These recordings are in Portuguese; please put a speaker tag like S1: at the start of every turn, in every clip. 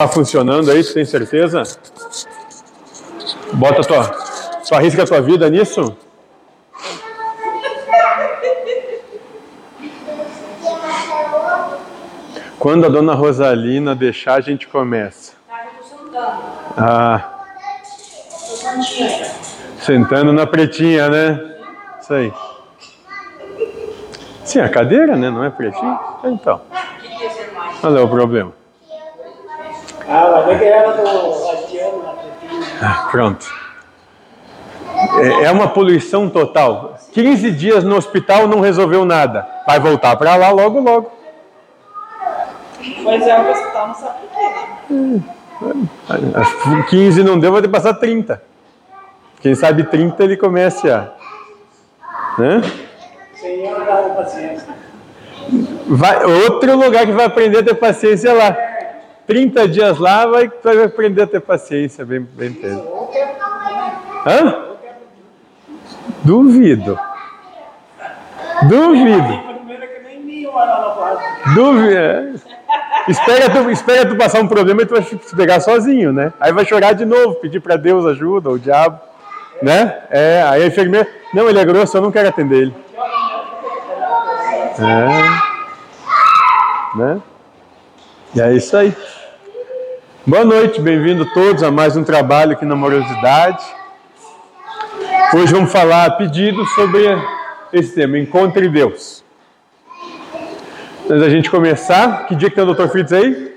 S1: Tá funcionando aí, tu tem certeza? Bota tua. Tu arrisca a tua vida nisso? Quando a dona Rosalina deixar, a gente começa. Ah. Sentando na pretinha, né? Isso aí. Sim, a cadeira, né? Não é pretinha? Então. Qual é o problema?
S2: Ah, mas é que era do Adriano na.
S1: Ah, pronto. É, é uma poluição total. 15 dias no hospital não resolveu nada. Vai voltar para lá logo, logo.
S2: Mas é o hospital não sabe por quê, né?
S1: 15 não deu, vai ter que passar 30. Quem sabe 30 ele comece a. Né?
S2: Senhor dá paciência.
S1: Vai, outro lugar que vai aprender a ter paciência é lá. 30 dias lá vai, vai aprender a ter paciência, bem, bem entendo. Hã? Duvido. Duvido.
S2: Primeiro é.
S1: Duvido. Espera tu, espera tu passar um problema e tu vai se pegar sozinho, né? Aí vai chorar de novo, pedir para Deus ajuda, o diabo, né? É, aí a enfermeira, não, ele é grosso, eu não quero atender ele. É. Né? E é isso aí. Boa noite, bem-vindo todos a mais um trabalho aqui na Morosidade. Hoje vamos falar a pedido sobre esse tema, Encontre Deus. Antes da gente começar, que dia que tem o Dr. Fritz aí?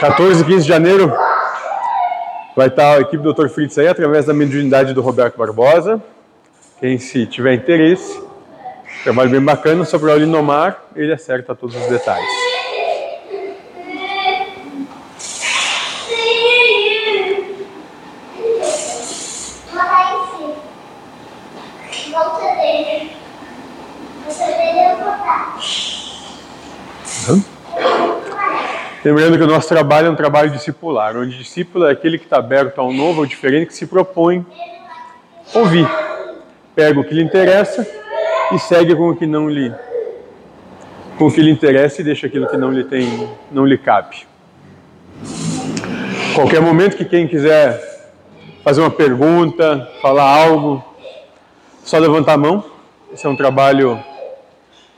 S1: 14 e 15 de janeiro vai estar a equipe do Dr. Fritz aí, através da mediunidade do Roberto Barbosa. Quem se tiver interesse, trabalho bem bacana, sobre o Linomar, ele acerta todos os detalhes. Lembrando que o nosso trabalho é um trabalho discipular, onde discípulo é aquele que está aberto ao novo, ao diferente, que se propõe ouvir. Pega o que lhe interessa e segue com o que não lhe com o que lhe interessa e deixa aquilo que não lhe tem, não lhe cabe. Qualquer momento que quem quiser fazer uma pergunta, falar algo, só levantar a mão. Esse é um trabalho,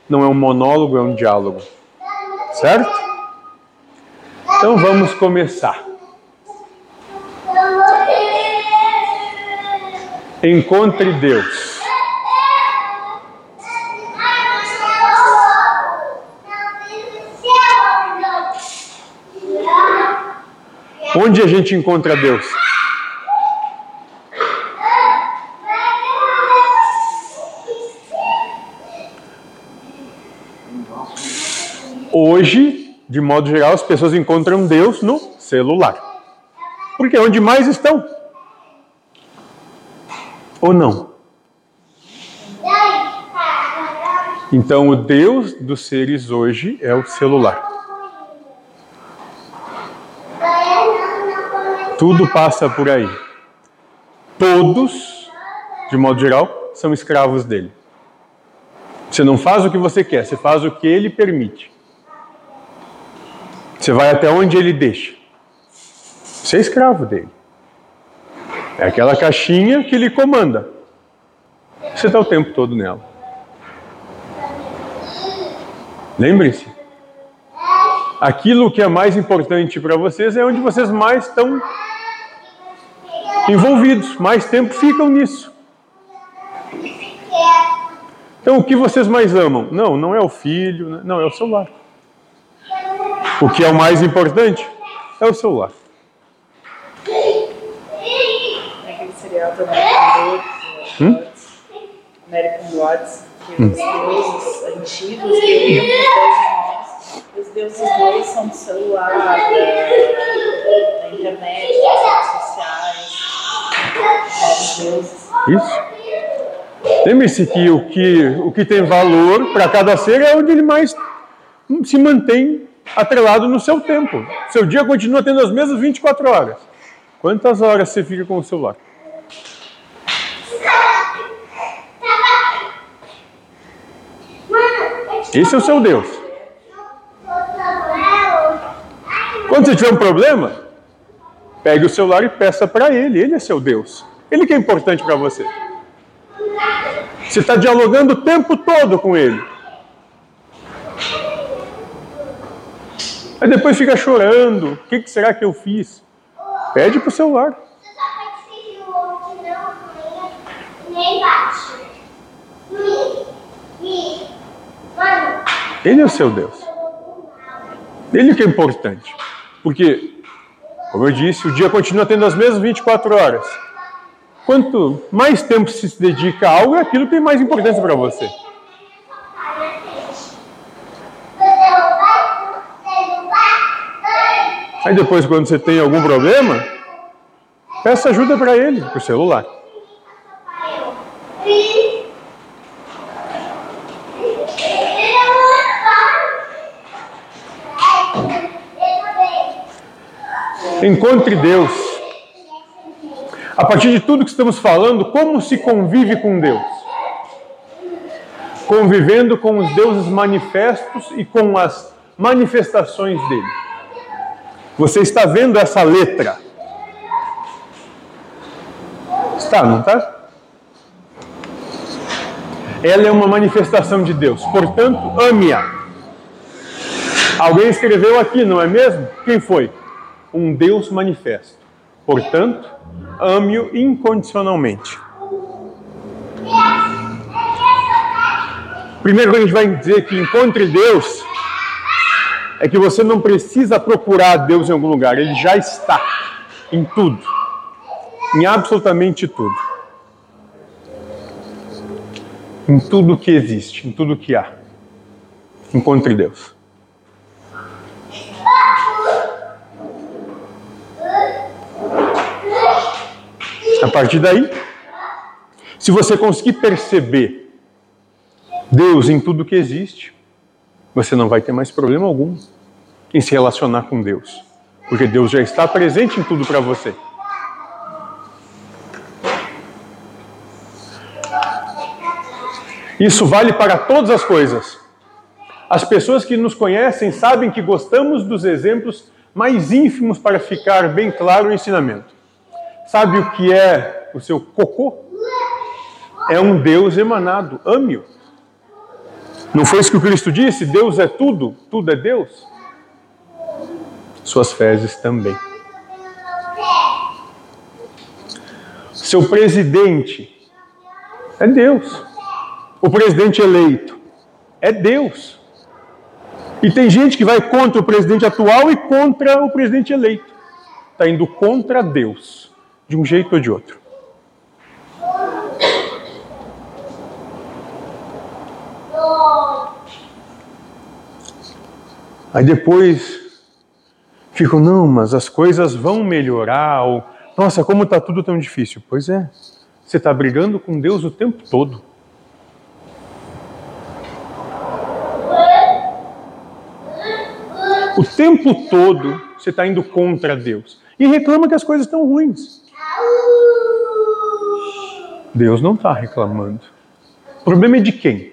S1: não é um monólogo, é um diálogo. Certo? Então vamos começar. Encontre Deus. Onde a gente encontra Deus? Hoje, de modo geral, as pessoas encontram Deus no celular. Porque é onde mais estão. Ou não? Então, o Deus dos seres hoje é o celular. Tudo passa por aí. Todos, de modo geral, são escravos dele. Você não faz o que você quer, você faz o que ele permite. Você vai até onde ele deixa. Você é escravo dele. É aquela caixinha que ele comanda. Você está o tempo todo nela. Lembre-se. Aquilo que é mais importante para vocês é onde vocês mais estão envolvidos, mais tempo ficam nisso. Então, o que vocês mais amam? Não, não é o filho, não, é o celular. O que é o mais importante? É o celular.
S2: É aquele serial também
S1: Hum?
S2: American Gods, que os deuses antigos queriam os deuses novos. Os deuses novos são do celular, da, da internet, das redes sociais. Novos deuses.
S1: Isso. Lembre-se que o, que o que tem valor para cada ser é onde ele mais se mantém atrelado no seu tempo. Seu dia continua tendo as mesmas 24 horas. Quantas horas você fica com o celular? Esse é o seu Deus. Quando você tiver um problema, pegue o celular e peça para ele. Ele é seu Deus. Ele que é importante para você. Você está dialogando o tempo todo com ele. Aí depois fica chorando. O que, que será que eu fiz? Pede para o celular. Ele é o seu Deus. Ele que é importante. Porque, como eu disse, o dia continua tendo as mesmas 24 horas. Quanto mais tempo se dedica a algo, aquilo tem mais importância para você. Aí depois, quando você tem algum problema, peça ajuda para ele, o celular. Encontre Deus. A partir de tudo que estamos falando, como se convive com Deus? Convivendo com os deuses manifestos e com as manifestações dele. Você está vendo essa letra? Está, não está? Ela é uma manifestação de Deus, portanto, ame-a. Alguém escreveu aqui, não é mesmo? Quem foi? um Deus manifesto. Portanto, ame-o incondicionalmente. Primeiro a gente vai dizer que encontre Deus é que você não precisa procurar Deus em algum lugar, ele já está em tudo, em absolutamente tudo. Em tudo que existe, em tudo que há. Encontre Deus. A partir daí, se você conseguir perceber Deus em tudo que existe, você não vai ter mais problema algum em se relacionar com Deus, porque Deus já está presente em tudo para você. Isso vale para todas as coisas. As pessoas que nos conhecem sabem que gostamos dos exemplos mais ínfimos para ficar bem claro o ensinamento. Sabe o que é o seu cocô? É um Deus emanado. Ame-o. Não foi isso que o Cristo disse? Deus é tudo, tudo é Deus. Suas fezes também. Seu presidente é Deus. O presidente eleito é Deus. E tem gente que vai contra o presidente atual e contra o presidente eleito. Está indo contra Deus de um jeito ou de outro. Aí depois ficam, não, mas as coisas vão melhorar, ou, nossa, como está tudo tão difícil. Pois é, você está brigando com Deus o tempo todo. O tempo todo você está indo contra Deus. E reclama que as coisas estão ruins. Deus não está reclamando. O problema é de quem?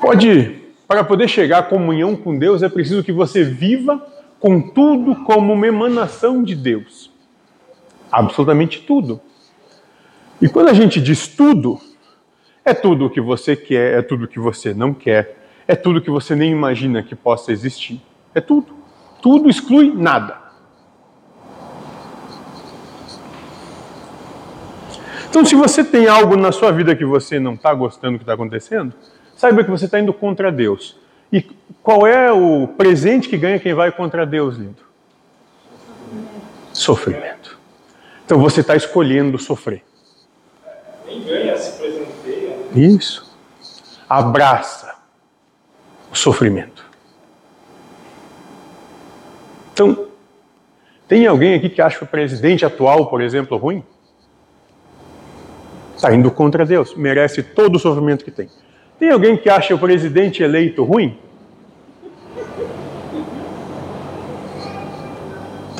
S1: Pode, para poder chegar à comunhão com Deus, é preciso que você viva com tudo como uma emanação de Deus. Absolutamente tudo. E quando a gente diz tudo, é tudo o que você quer, é tudo o que você não quer, é tudo que você nem imagina que possa existir. É tudo. Tudo exclui nada. Então, se você tem algo na sua vida que você não está gostando do que está acontecendo, saiba que você está indo contra Deus. E qual é o presente que ganha quem vai contra Deus, lindo? Sofrimento. Então você está escolhendo sofrer.
S3: Nem ganha, se presenteia.
S1: Isso. Abraça o sofrimento. Então, tem alguém aqui que acha o presidente atual, por exemplo, ruim? Está indo contra Deus, merece todo o sofrimento que tem. Tem alguém que acha o presidente eleito ruim?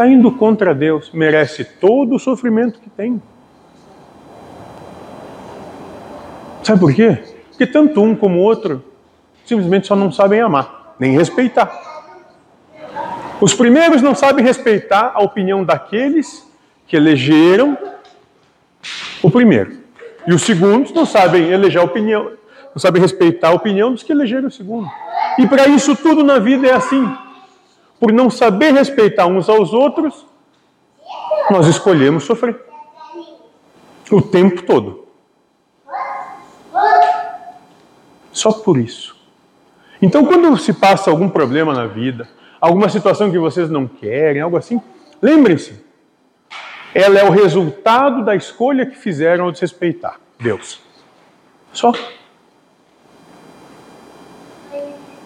S1: está indo contra Deus, merece todo o sofrimento que tem. Sabe por quê? Porque tanto um como o outro simplesmente só não sabem amar, nem respeitar. Os primeiros não sabem respeitar a opinião daqueles que elegeram o primeiro. E os segundos não sabem eleger a opinião, não sabem respeitar a opinião dos que elegeram o segundo. E para isso tudo na vida é assim. Por não saber respeitar uns aos outros, nós escolhemos sofrer. O tempo todo. Só por isso. Então, quando se passa algum problema na vida, alguma situação que vocês não querem, algo assim, lembrem-se, ela é o resultado da escolha que fizeram ao desrespeitar Deus. Só.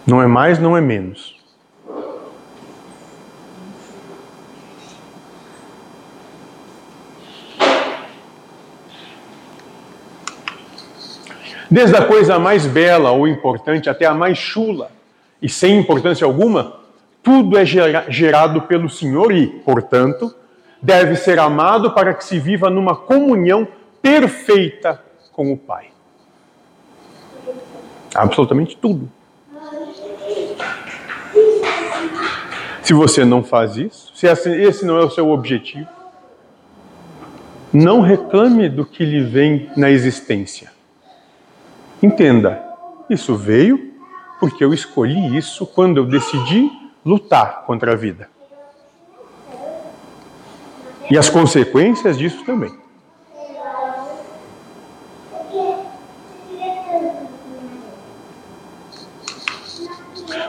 S1: Não é mais, não é menos. Desde a coisa mais bela ou importante até a mais chula e sem importância alguma, tudo é gerado pelo Senhor e, portanto, deve ser amado para que se viva numa comunhão perfeita com o Pai. Absolutamente tudo. Se você não faz isso, se esse não é o seu objetivo, não reclame do que lhe vem na existência. Entenda, isso veio porque eu escolhi isso quando eu decidi lutar contra a vida. E as consequências disso também.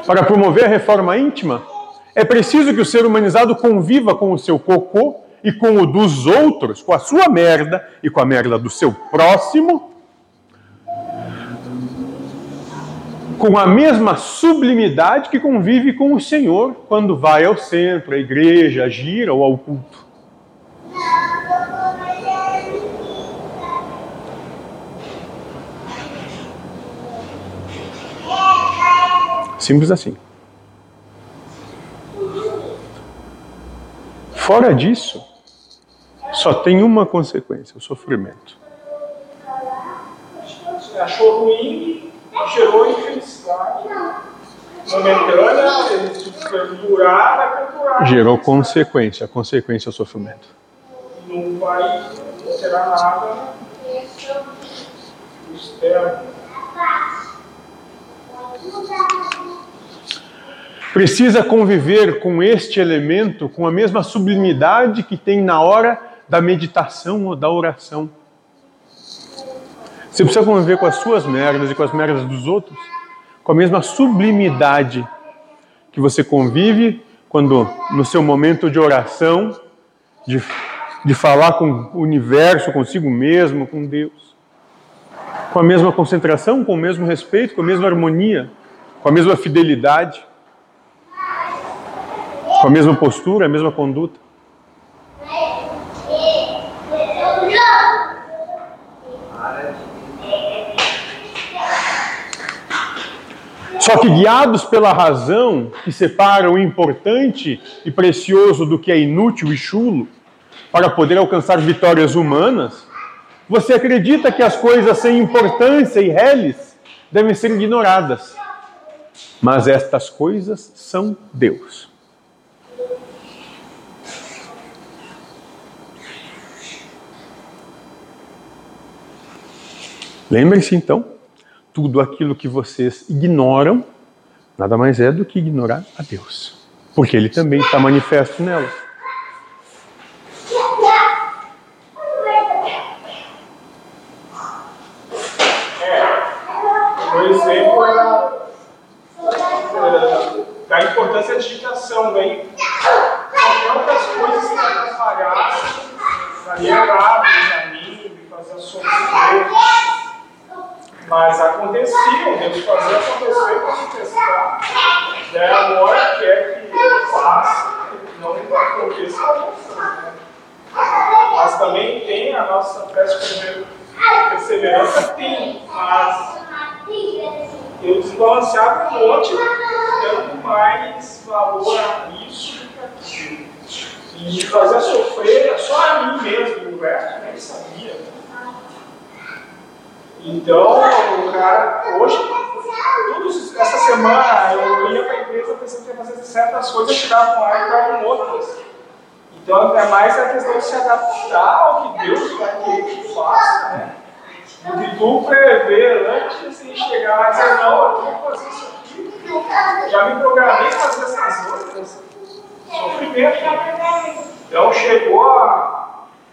S1: Para promover a reforma íntima, é preciso que o ser humanizado conviva com o seu cocô e com o dos outros, com a sua merda e com a merda do seu próximo, com a mesma sublimidade que convive com o Senhor quando vai ao centro, à igreja, à gira ou ao culto. Simples assim. Fora disso, só tem uma consequência: o sofrimento.
S3: Achou ruim gerou infelicidade momentânea, perdurar, vai perdurar.
S1: Gerou consequência, a consequência é o sofrimento.
S3: Não vai, será nada externo.
S1: Precisa conviver com este elemento com a mesma sublimidade que tem na hora da meditação ou da oração. Você precisa conviver com as suas merdas e com as merdas dos outros com a mesma sublimidade que você convive quando, no seu momento de oração, de, de falar com o universo, consigo mesmo, com Deus. Com a mesma concentração, com o mesmo respeito, com a mesma harmonia, com a mesma fidelidade, com a mesma postura, a mesma conduta. Só que guiados pela razão que separa o importante e precioso do que é inútil e chulo, para poder alcançar vitórias humanas, você acredita que as coisas sem importância e reles devem ser ignoradas. Mas estas coisas são Deus. Lembrem-se então tudo aquilo que vocês ignoram, nada mais é do que ignorar a Deus. Porque Ele também está manifesto nelas.
S3: Por exemplo, da importância da digitação, daí qualquer outras coisas que atrapalhassem, daria errado no caminho, me fazia sofrer. Mas Deus fazia acontecer se testar. Daí agora quer que faça, não aconteça né? Mas também tem a nossa perseverança, tem, mas eu desbalanceava um monte, dando mais valor a isso. E fazia sofrer só a mim mesmo, o resto nem sabia. Então, o cara, hoje, todos, essa semana eu ia para a empresa pensando que ia fazer certas coisas, chegava lá e ficavam outras. Então, é mais a questão de se adaptar ao que Deus querer que faça, né? Do que tu prever antes e chegar lá e dizer, não, eu vou fazer isso aqui, já me programei para fazer essas outras. Sofrimento. Então, chegou a,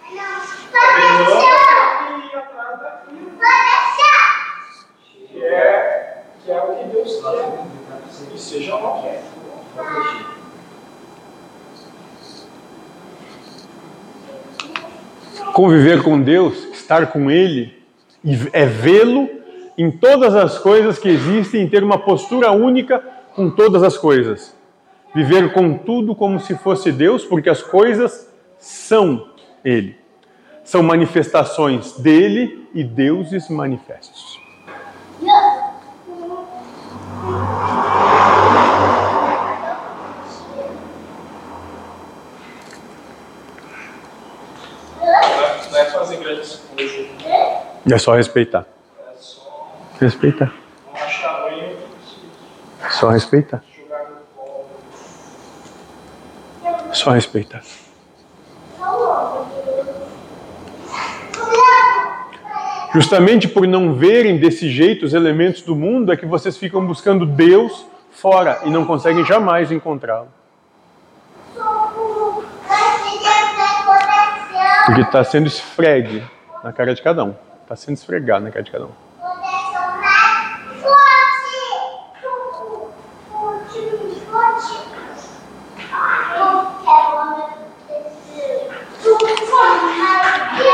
S3: que Que é, que é o que Deus quer. E seja.
S1: Conviver com Deus, estar com Ele, é vê-lo em todas as coisas que existem, ter uma postura única com todas as coisas. Viver com tudo como se fosse Deus, porque as coisas são Ele. São manifestações dele e deuses manifestos.
S3: Não é fazer grandes.
S1: É só respeitar. Respeitar. Só respeitar. Só respeitar. Justamente por não verem desse jeito os elementos do mundo, é que vocês ficam buscando Deus fora e não conseguem jamais encontrá-lo. Porque está sendo esfregue na cara de cada um. Está sendo esfregado na cara de cada um.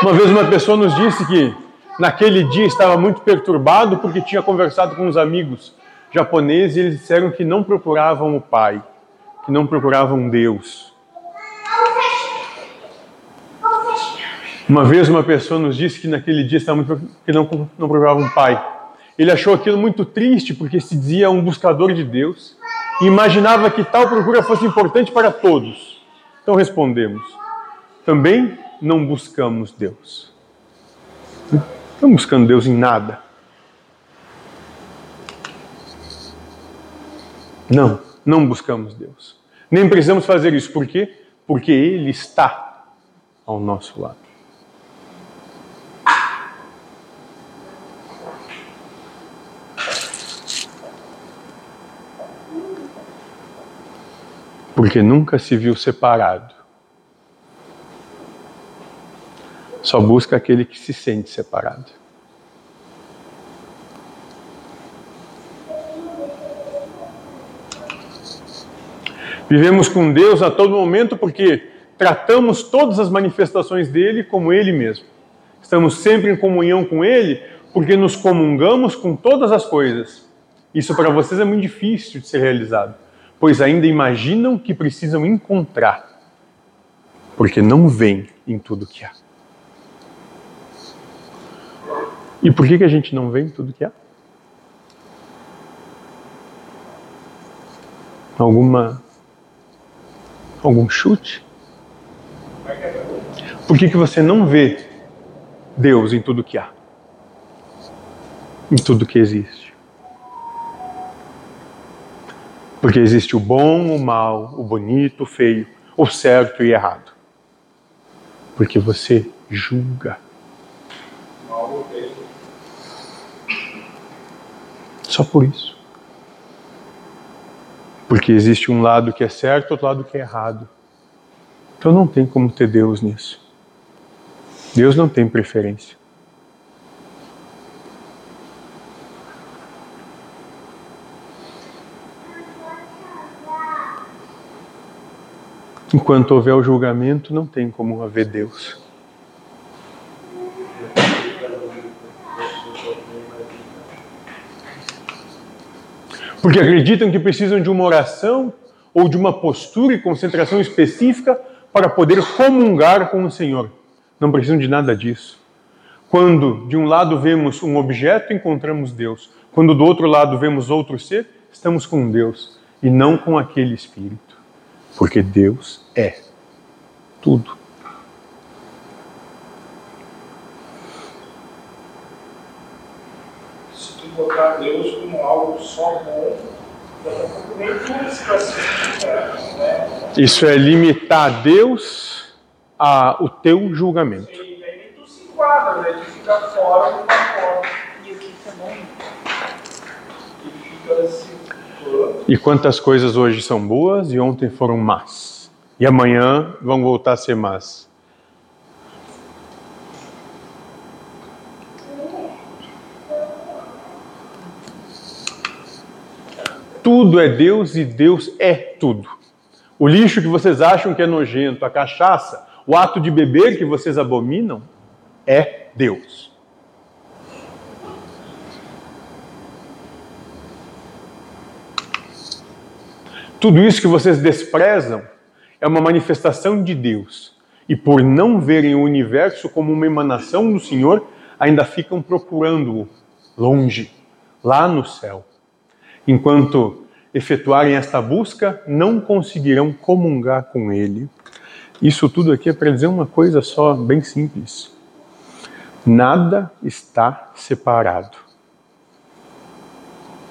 S1: Uma vez uma pessoa nos disse que naquele dia estava muito perturbado porque tinha conversado com uns amigos japoneses e eles disseram que não procuravam o Pai, que não procuravam Deus. Uma vez uma pessoa nos disse que naquele dia estava muito que não não procurava um Pai. Ele achou aquilo muito triste porque se dizia um buscador de Deus e imaginava que tal procura fosse importante para todos. Então respondemos: também não buscamos Deus. Não estamos buscando Deus em nada. Não, não buscamos Deus. Nem precisamos fazer isso. Por quê? Porque Ele está ao nosso lado. Porque nunca se viu separado. Só busca aquele que se sente separado. Vivemos com Deus a todo momento porque tratamos todas as manifestações dele como ele mesmo. Estamos sempre em comunhão com ele porque nos comungamos com todas as coisas. Isso para vocês é muito difícil de ser realizado, pois ainda imaginam que precisam encontrar, porque não veem em tudo que há. E por que, que a gente não vê em tudo que há? Alguma algum chute? Por que, que você não vê Deus em tudo que há? Em tudo que existe? Porque existe o bom, o mal, o bonito, o feio, o certo e errado. Porque você julga. Só por isso. Porque existe um lado que é certo, outro lado que é errado. Então não tem como ter Deus nisso. Deus não tem preferência. Enquanto houver o julgamento, não tem como haver Deus. Porque acreditam que precisam de uma oração ou de uma postura e concentração específica para poder comungar com o Senhor. Não precisam de nada disso. Quando de um lado vemos um objeto, encontramos Deus. Quando do outro lado vemos outro ser, estamos com Deus e não com aquele espírito. Porque Deus é. Tudo.
S3: Se tu botar Deus como algo só bom, a né?
S1: Isso é limitar Deus ao teu julgamento.
S3: Aí nem tu se enquadra? Tu fica fora do pacote.
S2: E o
S3: se pô,
S1: E quantas coisas hoje são boas e ontem foram más. E amanhã vão voltar a ser más. Tudo é Deus e Deus é tudo. O lixo que vocês acham que é nojento, a cachaça, o ato de beber que vocês abominam, é Deus. Tudo isso que vocês desprezam é uma manifestação de Deus. E por não verem o universo como uma emanação do Senhor, ainda ficam procurando-o longe, lá no céu. Enquanto efetuarem esta busca, não conseguirão comungar com Ele. Isso tudo aqui é para dizer uma coisa só, bem simples. Nada está separado.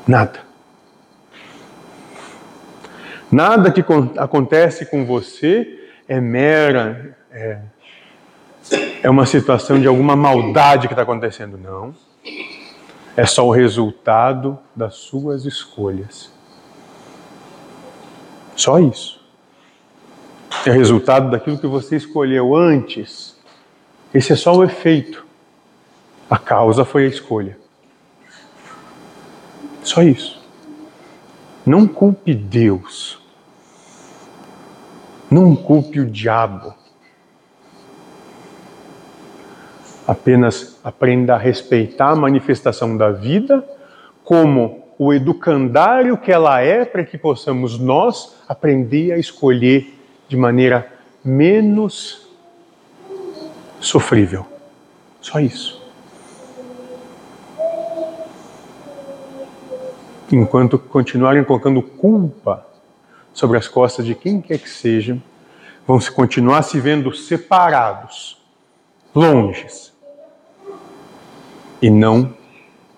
S1: Nada. Nada que con- acontece com você é mera. É, é uma situação de alguma maldade que está acontecendo. Não. É só o resultado das suas escolhas. Só isso. É resultado daquilo que você escolheu antes. Esse é só o efeito. A causa foi a escolha. Só isso. Não culpe Deus. Não culpe o diabo. Apenas aprenda a respeitar a manifestação da vida como o educandário que ela é, para que possamos nós aprender a escolher de maneira menos sofrível. Só isso. Enquanto continuarem colocando culpa sobre as costas de quem quer que seja, vão se continuar se vendo separados, longes, e não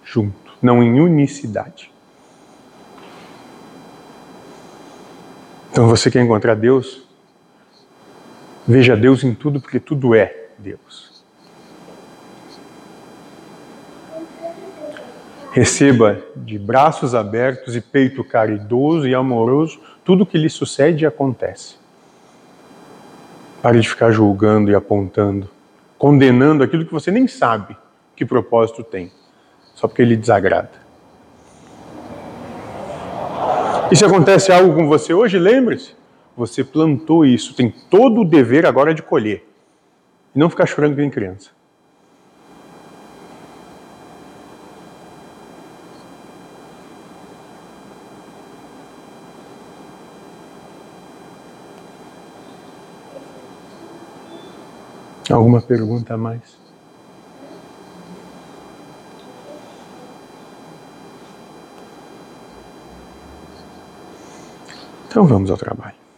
S1: junto, não em unicidade. Então você quer encontrar Deus? Veja Deus em tudo, porque tudo é Deus. Receba de braços abertos e peito caridoso e amoroso tudo o que lhe sucede e acontece. Pare de ficar julgando e apontando, condenando aquilo que você nem sabe que propósito tem, só porque ele desagrada. E se acontece algo com você hoje, lembre-se, você plantou isso, tem todo o dever agora de colher. E não ficar chorando que nem criança. Alguma pergunta a mais? Então vamos ao trabalho.